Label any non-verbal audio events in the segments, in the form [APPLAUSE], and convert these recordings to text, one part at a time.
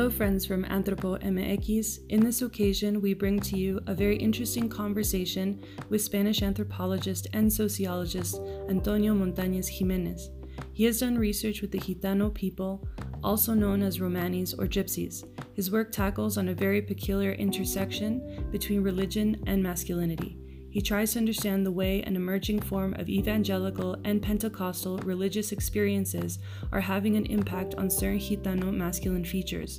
Hello, friends from Anthropo MX. In this occasion, we bring to you a very interesting conversation with Spanish anthropologist and sociologist Antonio Montañez Jimenez. He has done research with the Gitano people, also known as Romanis or Gypsies. His work tackles on a very peculiar intersection between religion and masculinity. He tries to understand the way an emerging form of evangelical and Pentecostal religious experiences are having an impact on certain Gitano masculine features.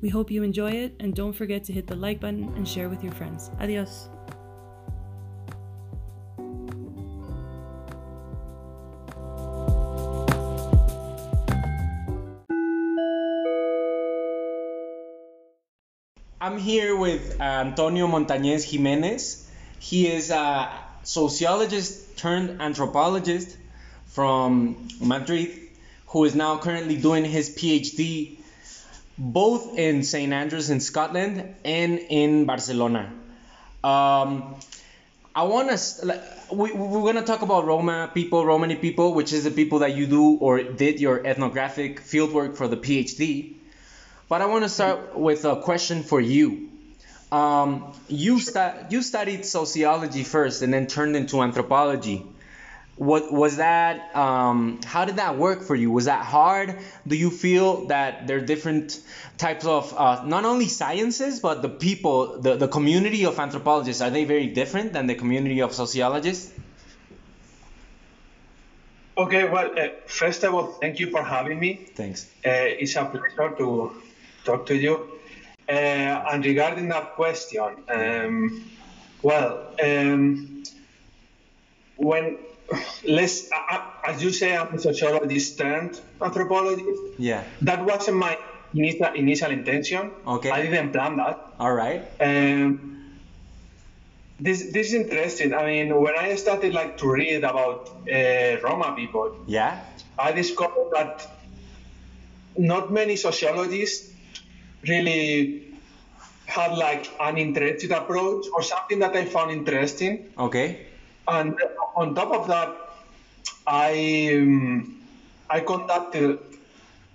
We hope you enjoy it and don't forget to hit the like button and share with your friends. Adios. I'm here with uh, Antonio Montañez Jimenez. He is a sociologist turned anthropologist from Madrid who is now currently doing his PhD both in St. Andrews in Scotland and in Barcelona. Um, I want to, we, we're going to talk about Roma people, Romani people, which is the people that you do or did your ethnographic fieldwork for the PhD. But I want to start with a question for you. Um, you, stu- you studied sociology first and then turned into anthropology. What was that? Um, how did that work for you? Was that hard? Do you feel that there are different types of uh, not only sciences but the people, the, the community of anthropologists are they very different than the community of sociologists? Okay, well, uh, first of all, thank you for having me. Thanks. Uh, it's a pleasure to talk to you. Uh, and regarding that question, um, well, um, when let's, uh, as you say, I'm a sociologist turned anthropologist. Yeah. That wasn't my initial, initial intention. Okay. I didn't plan that. All right. Um, this this is interesting. I mean, when I started like to read about uh, Roma people, Yeah. I discovered that not many sociologists really had like an interested approach or something that I found interesting. Okay. And on top of that, I um, I conducted.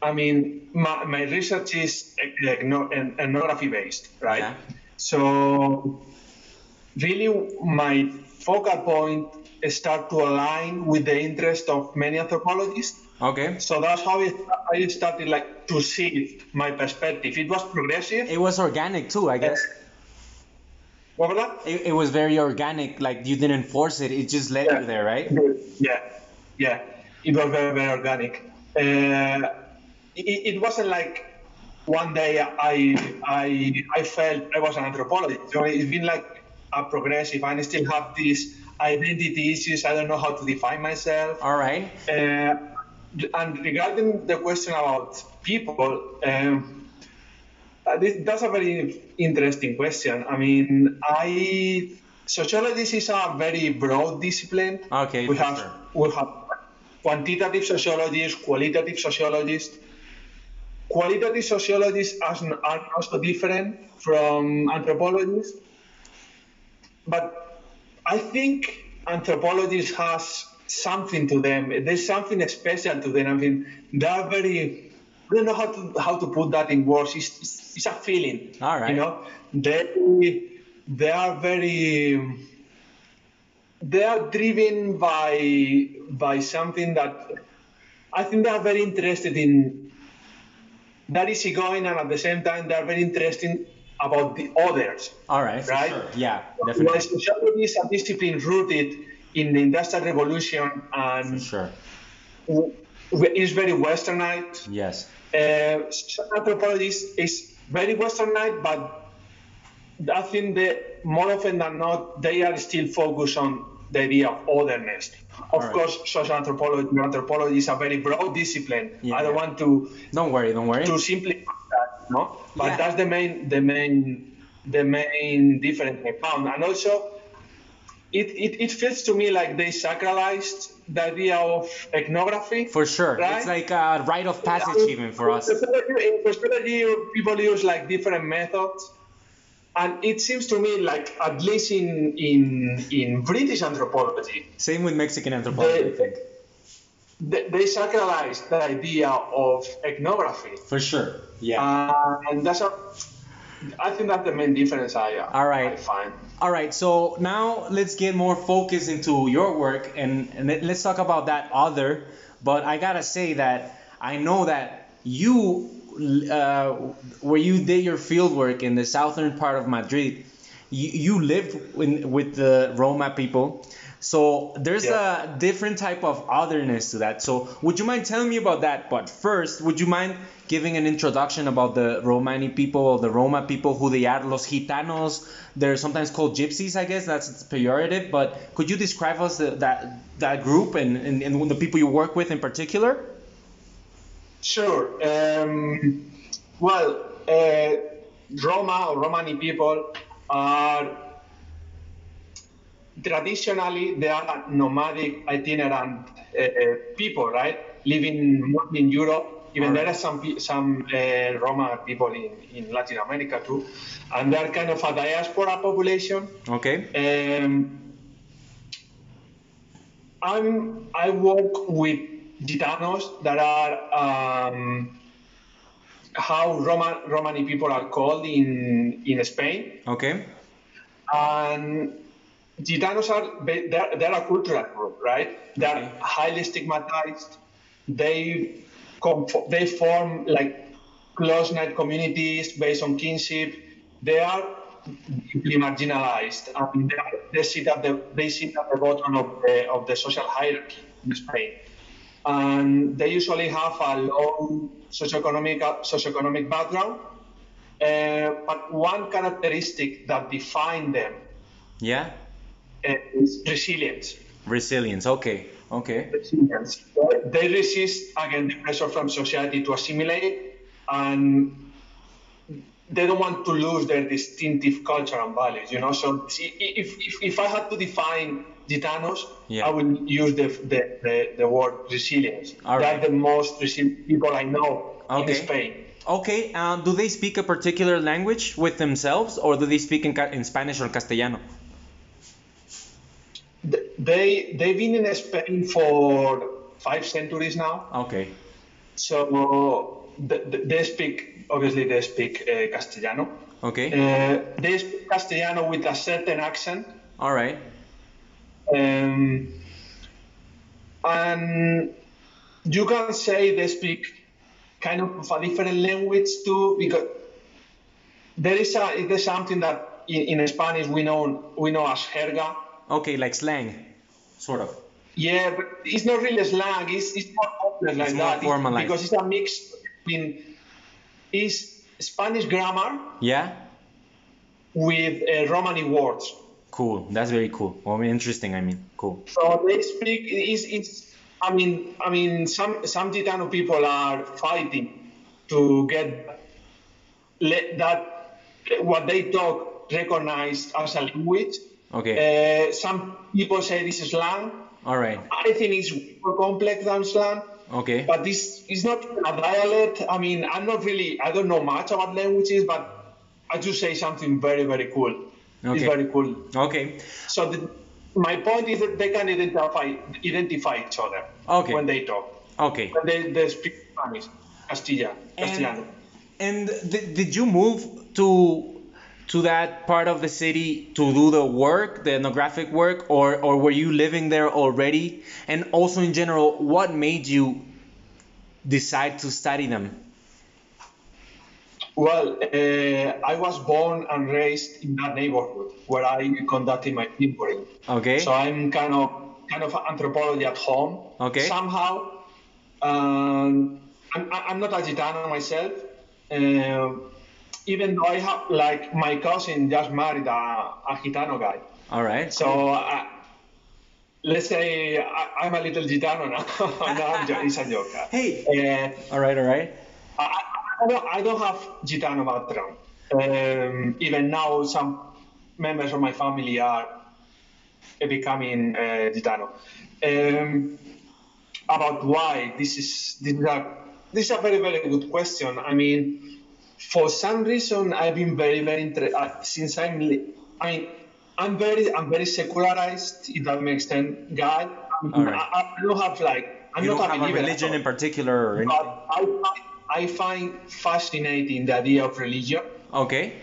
I mean, my, my research is ethno- ethnography based, right? Yeah. So really, my focal point start to align with the interest of many anthropologists. Okay. So that's how it, I started like to see my perspective. It was progressive. It was organic too, I guess. What was that? It, it was very organic. Like you didn't force it. It just led you there, right? Yeah, yeah. It was very, very organic. Uh, it, it wasn't like one day I, I, I felt I was an anthropologist. So it's been like a progressive. I still have these identity issues. I don't know how to define myself. All right. Uh, and regarding the question about people, um, uh, this, that's a very interesting question. I mean, I sociology is a very broad discipline. Okay, we have sure. we have quantitative sociologists, qualitative sociologists. Qualitative sociologists are also different from anthropologists, but I think anthropology has something to them. There's something special to them. I mean, they are very. I don't know how to how to put that in words. It's, it's, it's a feeling. All right. You know, they they are very. They are driven by by something that I think they are very interested in. That is going, and at the same time, they are very interested about the others. All right. Right? Sure. Yeah. Definitely. sociology is a discipline rooted in the Industrial Revolution and sure. is very westernized. Yes. Uh, anthropology is, very westernized, but I think that more often than not, they are still focused on the idea of otherness. Of Alright. course, social anthropology, anthropology is a very broad discipline. Yeah. I don't want to Don't worry. Don't worry. to simplify that, no? But Yeah. that's the main, the main, the main difference I found, and also. It, it, it feels to me like they sacralized the idea of ethnography. For sure. Right? It's like a rite of passage even for us. In sociology, people use like different methods, and it seems to me like at least in in in British anthropology, Same with Mexican anthropology, I think. they, they sacralize the idea of ethnography. For sure. Yeah. Uh, and that's a, I think that's the main difference I, All right. I find. All right, so now let's get more focused into your work and, and let- let's talk about that other. But I gotta say that I know that you, uh, where you did your field work in the southern part of Madrid, you, you lived in, with the Roma people. So there's Yeah. a different type of otherness to that. So would you mind telling me about that? But first, would you mind giving an introduction about the Romani people or the Roma people, who they are, los gitanos? They're sometimes called gypsies, I guess. That's pejorative. But could you describe us the, that that group and, and, and the people you work with in particular? Sure. Um, well, uh, Roma or Romani people are traditionally they are nomadic, itinerant uh, people, right? Living mostly in Europe. Even there are some some uh, Roma people in, in Latin America too, and they're kind of a diaspora population. Okay. Um, I'm, I work with gitanos that are um, how Roma, Romani people are called in, in Spain. Okay. And gitanos are ba- they're, they're a cultural group, right? They're Okay. highly stigmatized. They they form like close knit communities based on kinship. They are deeply marginalized. I mean, they, are- they sit at the they sit at the bottom of the of the social hierarchy in Spain, and they usually have a low socioeconomic socioeconomic background. Uh, but one characteristic that define them Yeah. Is resilience. Resilience. Okay. Okay. Resilience. They resist against the pressure from society to assimilate, and they don't want to lose their distinctive culture and values. You know, so if if, if I had to define Gitanos, Yeah. I would use the the, the, the word resilience. All They're right. the most resilient people I know Okay. in Spain. Okay. Uh, do they speak a particular language with themselves, or do they speak in, in Spanish or Castellano? Th- They they've been in Spain for five centuries now. Okay. So th- th- they speak, obviously, they speak uh, Castellano. Okay. Uh, they speak Castellano with a certain accent. All right. Um, and you can say they speak kind of a different language too, because there is a there's something that in, in Spanish we know we know as jerga. Okay, like slang, sort of. Yeah, but it's not really slang. It's, it's more complex like It's more that. It's- because it's a mix between is Spanish grammar Yeah. with uh, Romani words. Cool. That's very cool. Well, interesting. I mean, cool. So they speak. It's, it's I mean, I mean, some some Gitano people are fighting to get let that what they talk recognized as a language. Okay. Uh, some people say this is slang. All right. I think it's more complex than slang. Okay. But this is not a dialect. I mean, I'm not really, I don't know much about languages, but I just say something very, very cool. Okay. It's very cool. Okay. So the, my point is that they can identify identify each other Okay. when they talk. Okay. When they, they speak Spanish, Castilla, Castellano. And th- did you move to to that part of the city to do the work, the ethnographic work, or or were you living there already? And also in general, what made you decide to study them? Well, uh, I was born and raised in that neighborhood where I conducted my fieldwork. Okay. So I'm kind of kind of anthropology at home. Okay. Somehow, um, I'm, I'm not a Gitano myself. Um even though I have like my cousin just married a, a Gitano guy. All right. So uh, let's say I, I'm a little Gitano now. [LAUGHS] no, I'm jo- it's a joke. Hey. Uh, All right. All right. I, I, I don't, I don't have Gitano background. Um, even now, some members of my family are becoming uh, Gitano. Um, about why this is this is a this is a very very good question. I mean, for some reason, I've been very very interested uh, since I'm. I mean, I'm very I'm very secularized. If that makes sense, guy. I, mean, All right. I, I don't have like I'm you not don't a have a religion in particular or anything. I, find- I find fascinating the idea of religion. Okay.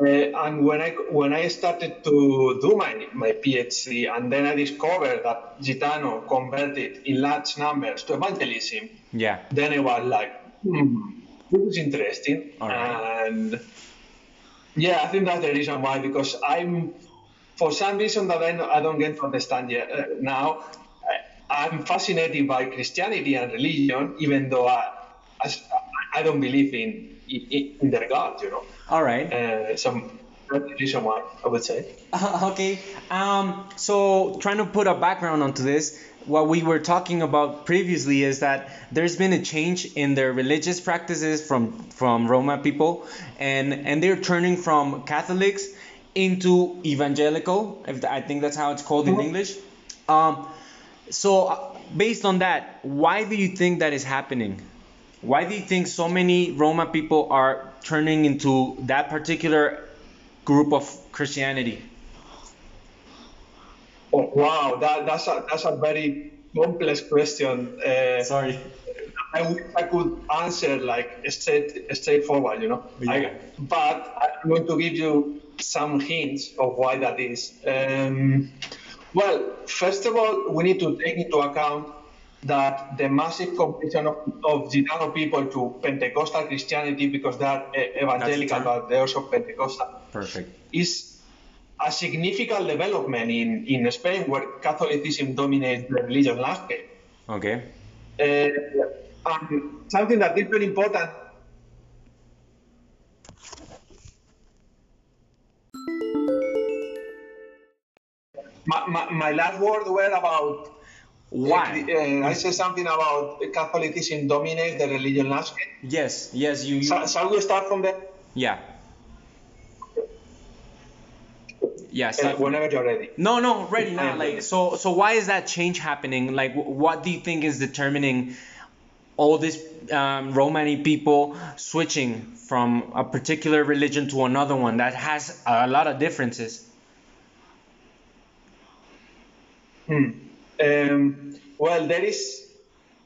Uh, and when I when I started to do my, my PhD, and then I discovered that Gitano converted in large numbers to evangelism, Yeah. then I was like, hmm, this is interesting. Right. And yeah, I think that's the reason why, because I'm, for some reason that I, I don't get to understand yet uh, now, I, I'm fascinated by Christianity and religion, even though I, I, I don't believe in, in, in their God, you know. All right. Uh, so that's the reason why I would say. [LAUGHS] okay. Um, so trying to put a background onto this, what we were talking about previously is that there's been a change in their religious practices from from Roma people, and and they're turning from Catholics into evangelical. If I think that's how it's called in Mhm. English. Um, so uh, based on that, why do you think that is happening? Why do you think so many Roma people are turning into that particular group of Christianity? Oh, wow, that, that's, a, that's a very complex question. Uh, Sorry. I wish I could answer like straight, straightforward, you know. Yeah. I, but I'm going to give you some hints of why that is. Um, well, first of all, we need to take into account that the massive conversion of, of Gitano people to Pentecostal Christianity, because they are uh, evangelical, but they're also Pentecostal, Perfect. is a significant development in, in Spain, where Catholicism dominates the religious landscape. Okay. Uh, and something that is very important. My, my, my last word were about. Why? Uh, I said something about Catholicism dominates the religion landscape. Yes. Yes. You. you Shall, shall we start from there? yeah. Yes. Uh, whenever you're ready. No, no, ready now. Like, so, so why is that change happening? Like, what do you think is determining all this um, Romani people switching from a particular religion to another one that has a lot of differences? Hmm. Um, well, there is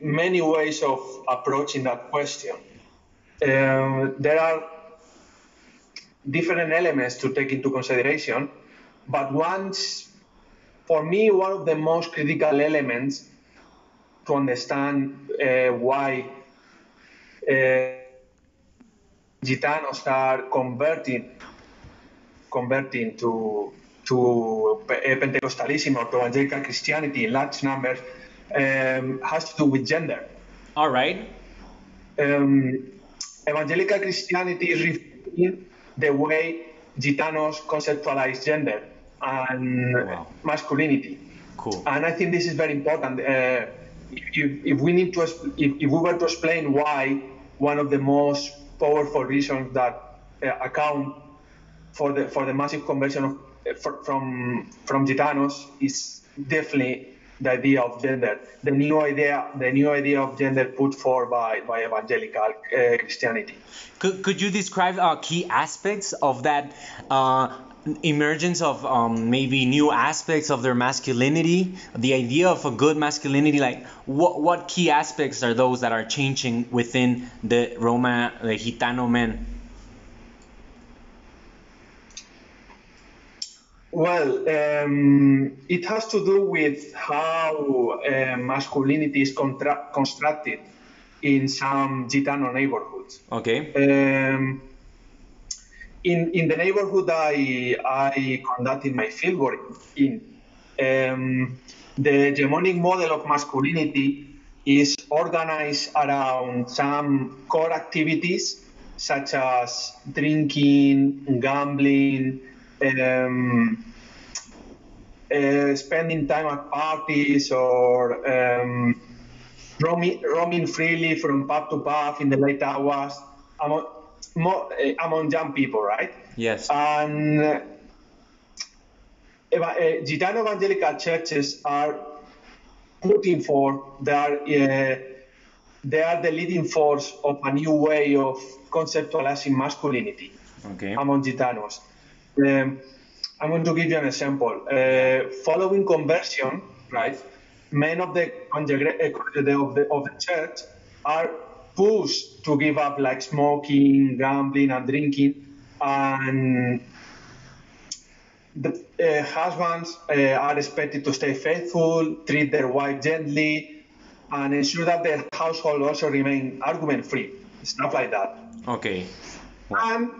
many ways of approaching that question. Um, there are different elements to take into consideration, but once, for me, one of the most critical elements to understand uh, why uh, Gitanos are converting converting to to Pentecostalism or to evangelical Christianity in large numbers um, has to do with gender. All right. Um, evangelical Christianity is reflecting the way Gitanos conceptualize gender and Wow. masculinity. Cool. And I think this is very important. Uh, if, if we need to, if, if we were to explain why one of the most powerful reasons that uh, account for the for the massive conversion of uh, fr- from from Gitanos is definitely the idea of gender, the new idea, the new idea of gender put forward by by evangelical uh, Christianity. Could, could you describe uh, key aspects of that uh, emergence of um, maybe new aspects of their masculinity, the idea of a good masculinity? Like, what, what key aspects are those that are changing within the Roma, the Gitano men? Well, um, it has to do with how uh, masculinity is constructed in some Gitano neighborhoods. Okay. Um, in, in the neighborhood I, I conducted my fieldwork in, um, the hegemonic model of masculinity is organized around some core activities such as drinking, gambling, um, uh, spending time at parties or um, roaming, roaming freely from pub to pub in the late hours. Among, mo- eh, among young people, right? Yes. And uh, Gitano evangelical churches are putting for they are uh, they are the leading force of a new way of conceptualizing masculinity Okay. among Gitanos. Um, I'm going to give you an example. Uh, following conversion, right? men of the- of the of the church are pushed to give up like smoking, gambling, and drinking, and the uh, husbands uh, are expected to stay faithful, treat their wife gently, and ensure that their household also remain argument-free. Stuff like that. Okay. And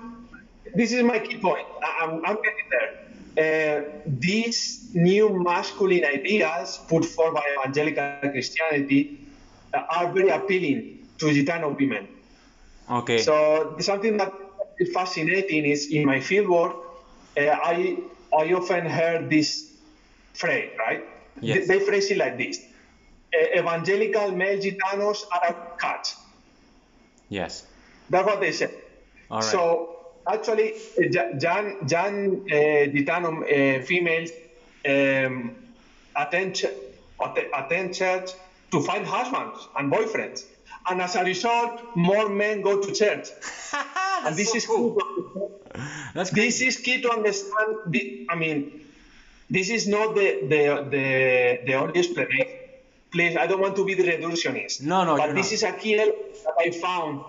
this is my key point. I'm, I'm getting there. Uh, these new masculine ideas put forth by evangelical Christianity uh, are very appealing to Gitano women. Okay. So something that is fascinating is in my fieldwork, uh, I I often heard this phrase, right? Yes. They, they phrase it like this: uh, Evangelical male Gitanos are cats. yes. That's what they say. All right. So actually, Ja- Jan Jan uh, Gitano uh, females um, attend attend church to find husbands and boyfriends, and as a result, more men go to church. [LAUGHS] and this so is cool. key. That's This crazy. is key to understand. The, I mean, this is not the the the, the only explanation. Please, I don't want to be the reductionist. No, no, But this not. is a key element that I found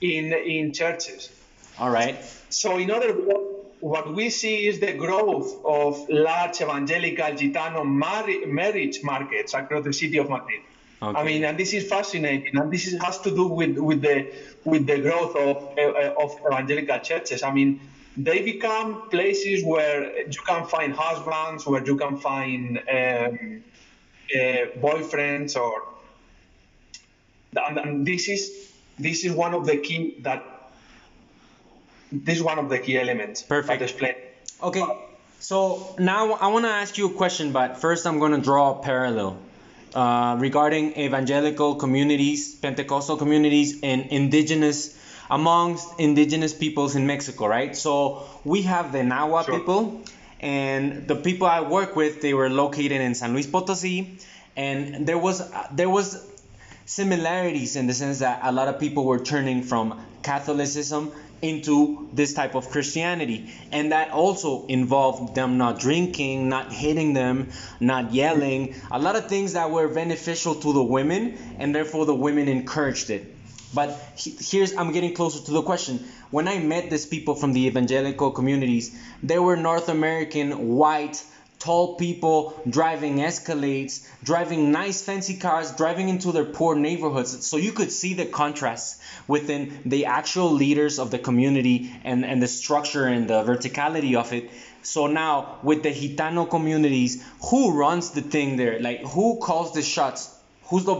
in in churches. All right. So, in other words, what we see is the growth of large evangelical Gitano marri- marriage markets across the city of Madrid. I mean, and this is fascinating, and this is, has to do with, with the with the growth of uh, of evangelical churches. I mean, they become places where you can find husbands, where you can find um, uh, boyfriends, or and, and this is this is one of the key that this is one of the key elements Perfect. explain. Okay. So now I want to ask you a question, but first I'm going to draw a parallel uh, regarding evangelical communities, Pentecostal communities, and indigenous amongst indigenous peoples in Mexico, right? So we have the Nahua Sure. people, and the people I work with, they were located in San Luis Potosí, and there was there was similarities in the sense that a lot of people were turning from Catholicism into this type of Christianity. And that also involved them not drinking, not hitting them, not yelling, a lot of things that were beneficial to the women, and therefore the women encouraged it. But here's, I'm getting closer to the question. When I met these people from the evangelical communities, they were North American, white, tall people driving Escalades, driving nice fancy cars, driving into their poor neighborhoods. So you could see the contrast within the actual leaders of the community and, and the structure and the verticality of it. So now with the Gitano communities, who runs the thing there? Like who calls the shots? Who's the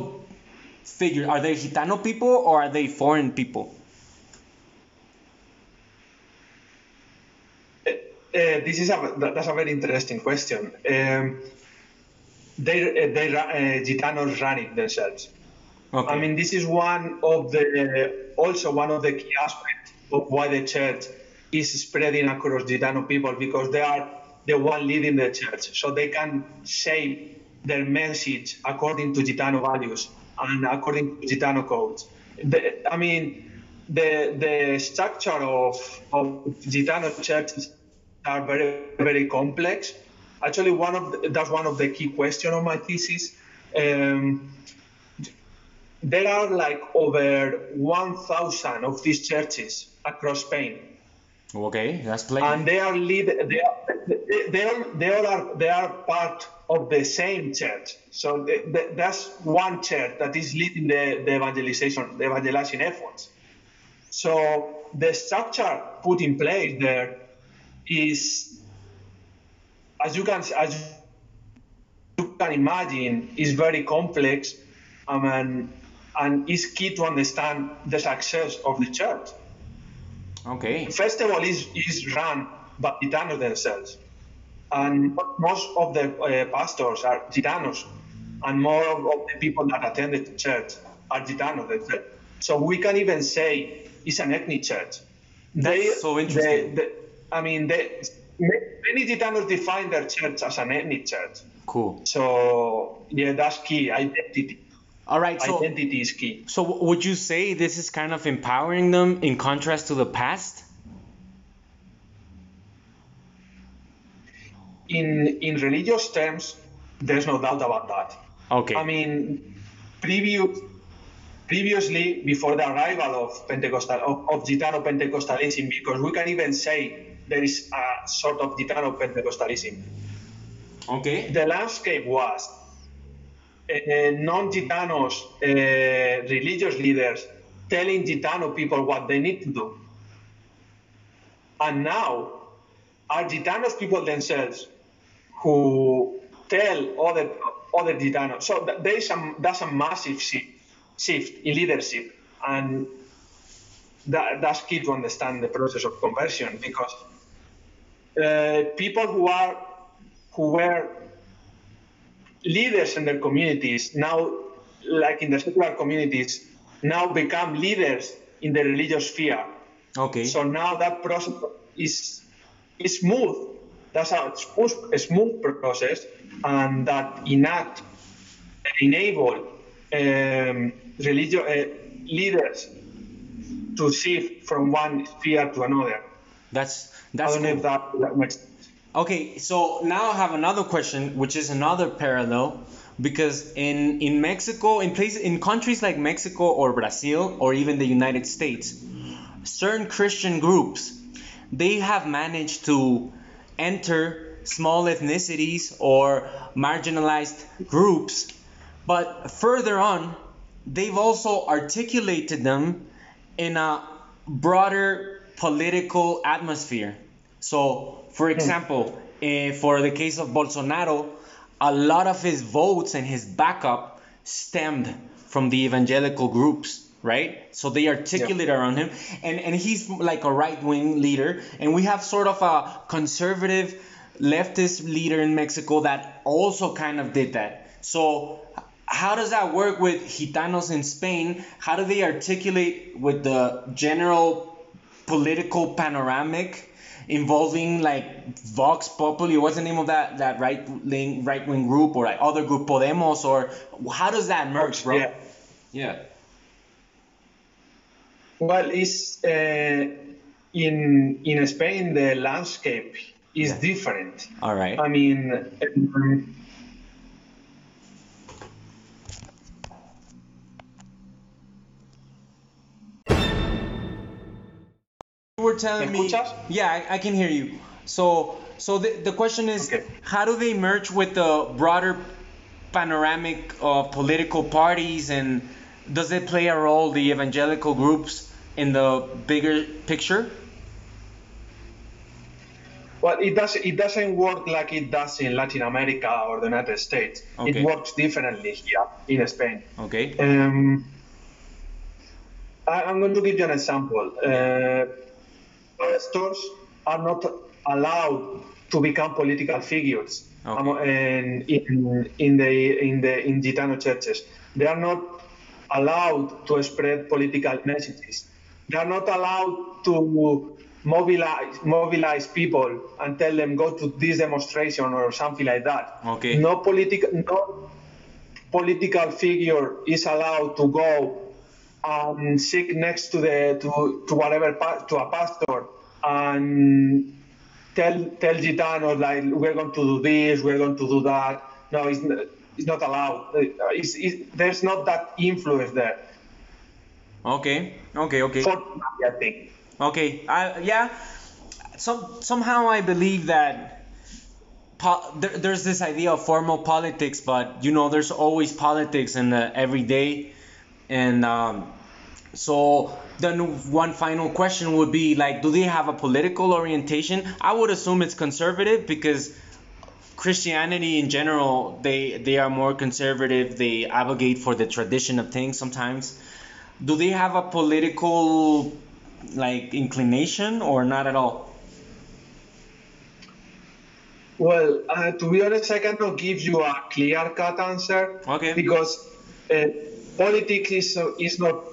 figure? Are they Gitano people or are they foreign people? Uh, this is a that- that's a very interesting question. Um, they uh, they uh, Gitanos run it themselves. Okay. I mean, this is one of the also one of the key aspects of why the church is spreading across Gitano people because they are the one leading the church, so they can shape their message according to Gitano values and according to Gitano codes. The, I mean, the the structure of of Gitano churches are very very complex. Actually, one of the, that's one of the key questions of my thesis. Um, there are like over 1,000 of these churches across Spain, okay, that's plenty. and they are lead. They are they, they all they all are they are part of the same church. So the, the, that's one church that is leading the, the evangelization the evangelizing efforts. So the structure put in place there is, as you can as you can imagine, is very complex, um, and and is key to understand the success of the church. okay. First of all, is is run by Gitanos themselves, and most of the uh, pastors are Gitanos, and more of, of the people that attend the church are Gitanos themselves. So we can even say it's an ethnic church. That's so interesting. they- I mean, they, many Gitanos define their church as an ethnic church. Cool. So yeah, that's key. Identity. All right. So Identity is key. So would you say this is kind of empowering them in contrast to the past? in in religious terms, there's no doubt about that. Okay. I mean, previous, previously, before the arrival of Pentecostal of, of Gitano Pentecostalism, because we can even say there is a sort of Gitano Pentecostalism. okay. The landscape was uh, non-Gitanos uh, religious leaders telling Gitano people what they need to do. And now are Gitanos people themselves who tell other other Gitanos. So th- there is a, that's a massive shift, shift in leadership, and that, that's key to understand the process of conversion because uh, people who are who were leaders in their communities now, like in the secular communities, now become leaders in the religious sphere. Okay. So now that process is is smooth. That's a smooth, process, and that enact enable um, religious uh, leaders to shift from one sphere to another. That's I that's know cool. if that, that makes. Okay, so now I have another question, which is another parallel, because in in Mexico, in places in countries like Mexico or Brazil or even the United States, certain Christian groups, they have managed to enter small ethnicities or marginalized groups, but further on, they've also articulated them in a broader political atmosphere. So, for example, eh, for the case of Bolsonaro, a lot of his votes and his backup stemmed from the evangelical groups, right? So they articulate around him, and and he's like a right wing leader, and we have sort of a conservative leftist leader in Mexico that also kind of did that. So how does that work with Gitanos in Spain? How do they articulate with the general political panoramic involving like Vox Populi? What's the name of that that right wing right wing group or like other group Podemos or how does that merge, bro? Yeah. Yeah. Well, it's uh, in in Spain the landscape is Yeah. different. All right. I mean, um, telling ¿Me escuchas? Yeah, I, I can hear you. So, so the, the question is, Okay. how do they merge with the broader panoramic of political parties, and does it play a role the evangelical groups in the bigger picture? well, it does it doesn't work like it does in Latin America or the United States. Okay. It works differently here in Spain. Okay. Um, I, I'm going to give you an example. Uh, pastors are not allowed to become political figures Okay. in, in the in the in Gitano churches. They are not allowed to spread political messages. They are not allowed to mobilize mobilize people and tell them go to this demonstration or something like that. Okay. No political no political figure is allowed to go and sit next to the to, to whatever to a pastor and tell tell gitanos like we're going to do this, we're going to do that. No, it's not, it's not allowed. Uh, It's, it's, there's not that influence there. Okay. Okay. Okay. Fortunately, I think. Okay, I yeah. Some somehow I believe that po- there, there's this idea of formal politics, but you know there's always politics in the everyday, and um, so then one final question would be like, do they have a political orientation? I would assume it's conservative because Christianity in general they they are more conservative. They advocate for the tradition of things sometimes. Do they have a political like inclination or not at all? Well, uh, to be honest, I cannot give you a clear-cut answer Okay. because uh, politics is, is not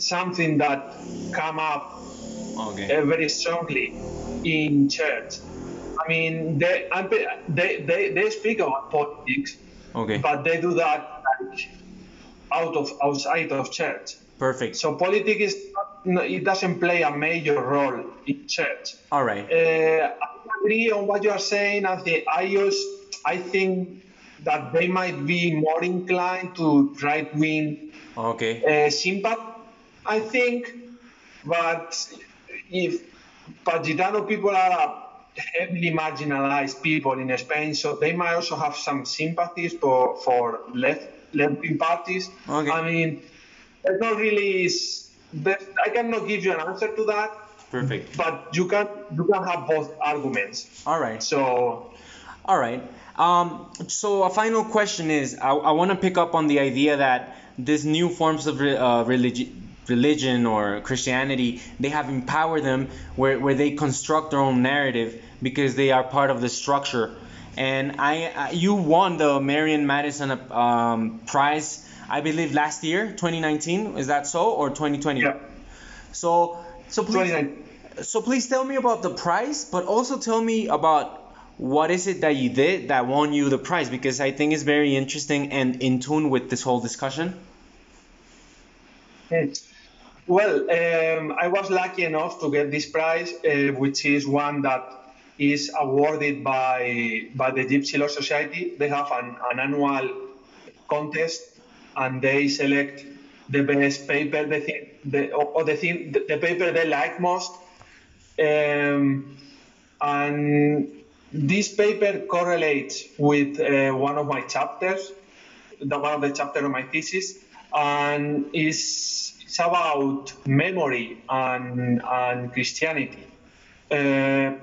something that come up Okay. uh, very strongly in church. I mean, they, they, they, they speak about politics, Okay. but they do that like, out of outside of church. Perfect. So politics is not, it doesn't play a major role in church. All right. Uh, I agree on what you are saying. Think I use, I think that they might be more inclined to right wing Okay. uh, sympathy, I think. But if but Gitano people are a heavily marginalized people in Spain, so they might also have some sympathies for for left left wing parties. Okay. I mean, there's not really. I cannot give you an answer to that, Perfect. but you can you can have both arguments. All right. So All right. Um, so a final question is, I, I want to pick up on the idea that this new forms of re, uh, religi- religion or Christianity, they have empowered them where, where they construct their own narrative because they are part of the structure. And I, I you won the Marian Madison um, Prize, I believe last year, 2019. Is that so, or 2020? yeah, So, so please, so please tell me about the prize, but also tell me about what is it that you did that won you the prize because I think it's very interesting and in tune with this whole discussion. Hmm. Well, um, I was lucky enough to get this prize, uh, which is one that is awarded by by the Gypsy Lore Society. They have an, an annual contest, and they select the best paper, the thing, the, or, or the thing, the, the paper they like most. Um, and this paper correlates with uh, one of my chapters, the one of the chapter of my thesis, and is it's about memory and and Christianity. Uh,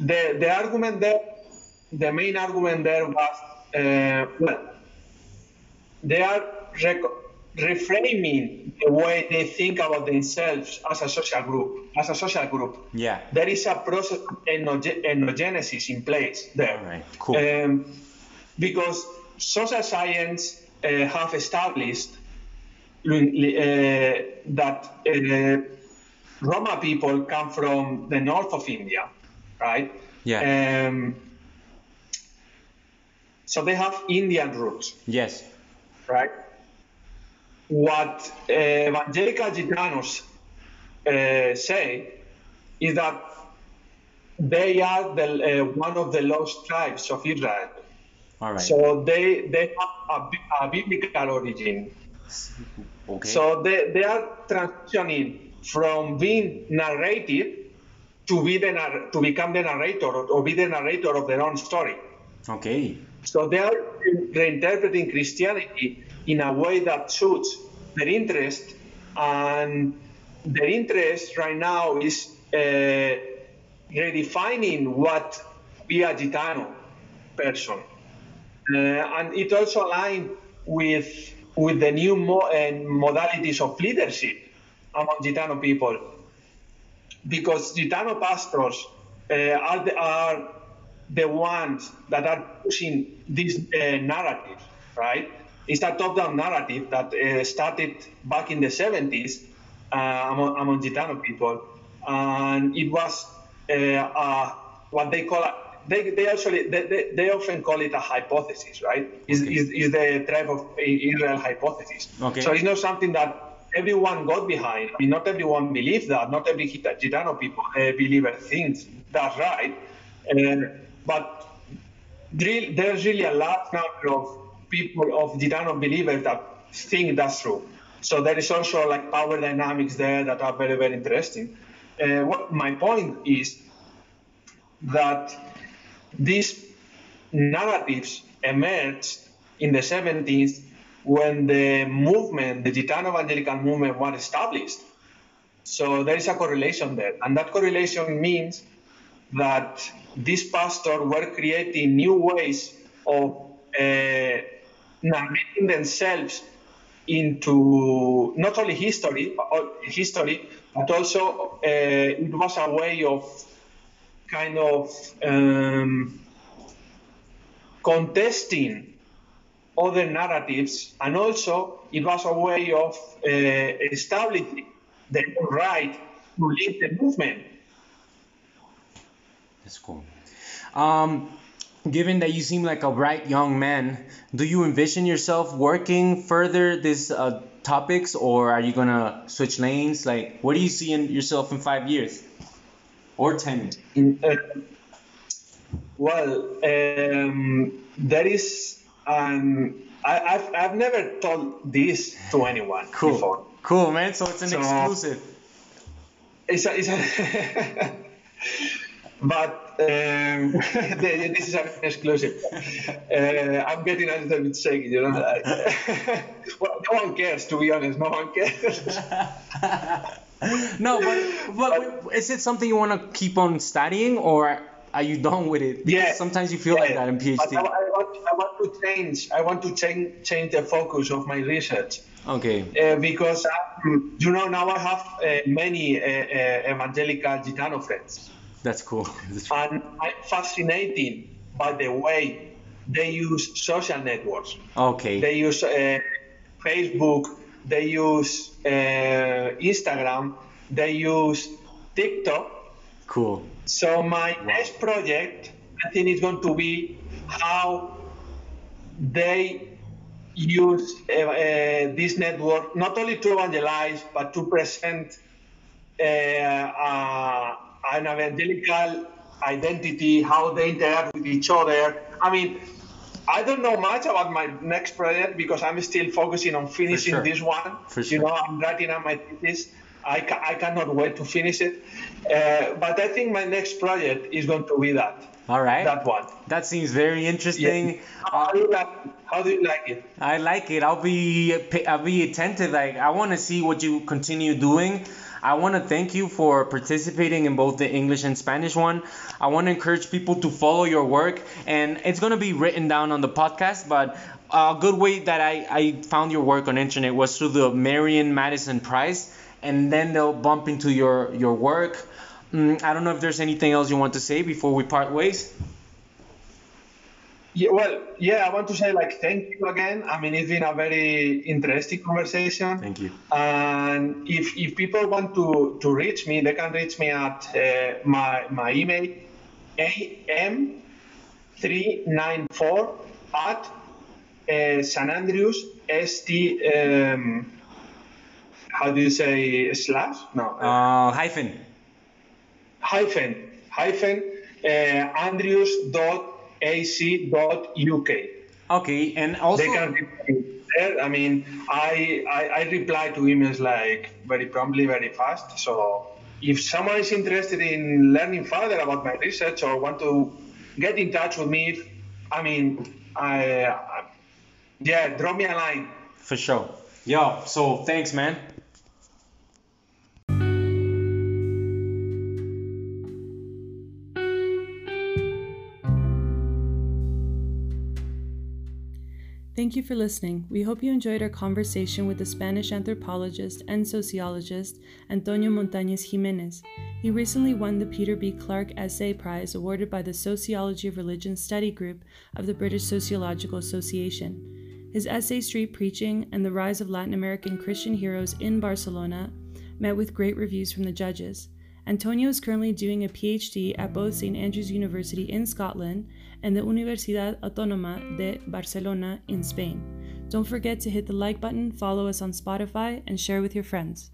the the argument there, the main argument there was uh, well, they are reframing the way they think about themselves as a social group, as a social group. Yeah. There is a process ethnogenesis in place there. Right. Cool. Um, because social science uh, have established that uh, Roma people come from the north of India, right? Yeah. Um, so they have Indian roots, yes. right? What uh, evangelical Gitanos uh, say is that they are the, uh, one of the lost tribes of Israel. All right. So they they have a, a biblical origin. Okay. So they, they are transitioning from being narrated to be the nar- to become the narrator or, be the narrator of their own story. okay. So they are reinterpreting Christianity in a way that suits their interest, and their interest right now is uh, redefining what be a Gitano person, uh, and it also aligns with with the new mo- uh, modalities of leadership among Gitano people, because Gitano pastors uh, are the, are the ones that are pushing this uh, narrative, right? It's a top-down narrative that uh, started back in the 70s uh, among, among Gitano people, and it was uh, what they call they, they actually they, they, they often call it a hypothesis, right? Is Okay. is is the tribe of Israel hypothesis. Okay. So it's not something that everyone got behind. I mean, not everyone believes that. Not every Gita- Gitano people uh, believer thinks that's right. Uh, but there's really a large number of people of Gitano believers that think that's true. So there is also like power dynamics there that are very very interesting. Uh, what my point is that these narratives emerged in the 70s when the movement, the Gitano evangelical movement, was established. So there is a correlation there. And that correlation means that these pastors were creating new ways of uh, themselves into not only history, but, history, but also uh, it was a way of kind of um, contesting other narratives, and also it was a way of uh, establishing the right to lead the movement. That's cool. Um, given that you seem like a bright young man, do you envision yourself working further these uh, topics, or are you gonna switch lanes? Like, what do you see in yourself in five years or ten? Uh, Well, um, there is an. I, I've, I've never told this to anyone Cool. before. Cool, man. So it's an So- exclusive. It's a, it's a [LAUGHS] but um, [LAUGHS] this is an exclusive. Uh, I'm getting a little bit shaky, you know. [LAUGHS] well, no one cares, to be honest. No one cares. [LAUGHS] no, but, but is it something you want to keep on studying or are you done with it? Because Yeah. Sometimes you feel like that in PhD. I, I, want, I want to change. I want to change change the focus of my research. Okay. Uh, because um, you know now I have uh, many uh, uh, evangelical Gitano friends, That's cool. [LAUGHS] And I'm fascinated by the way they use social networks. Okay. They use uh, Facebook, they use uh, Instagram, they use TikTok. Cool. So my next project, I think, is going to be how they use uh, uh, this network not only to evangelize but to present uh, uh, an evangelical identity, how they interact with each other. I mean, I don't know much about my next project because I'm still focusing on finishing sure. this one. For You know, I'm writing up my thesis. I, ca- I cannot wait to finish it. Uh, but I think my next project is going to be that. All right. That one. That seems very interesting. How do you like, how do you like it? I like it. I'll be I'll be attentive. Like I want to see what you continue doing. I want to thank you for participating in both the English and Spanish one. I want to encourage people to follow your work, and it's gonna be written down on the podcast. But a good way that I, I found your work on internet was through the Marian Madison Prize, and then they'll bump into your your work. Mm, I don't know if there's anything else you want to say before we part ways. Yeah, well, yeah, I want to say like thank you again. I mean, it's been a very interesting conversation. Thank you. And if, if people want to, to reach me, they can reach me at uh, my, my email, am394 at uh, San Andrews, st, um, how do you say, slash? No, uh, hyphen. hyphen, hyphen, uh, andrews.ac.uk. Okay, and also. They can there. I mean, I, I I reply to emails like very promptly, very fast. So if someone is interested in learning further about my research or want to get in touch with me, I mean, I, I yeah, drop me a line. For sure. Yo, so thanks, man. Thank you for listening. We hope you enjoyed our conversation with the Spanish anthropologist and sociologist Antonio Montañez Jimenez. He recently won the Peter B. Clark Essay Prize awarded by the Sociology of Religion Study Group of the British Sociological Association. His essay Street Preaching and the Rise of Latin American Christian Heroes in Barcelona met with great reviews from the judges. Antonio is currently doing a PhD at both St. Andrews University in Scotland and the Universidad Autónoma de Barcelona in Spain. Don't forget to hit the like button, follow us on Spotify, and share with your friends.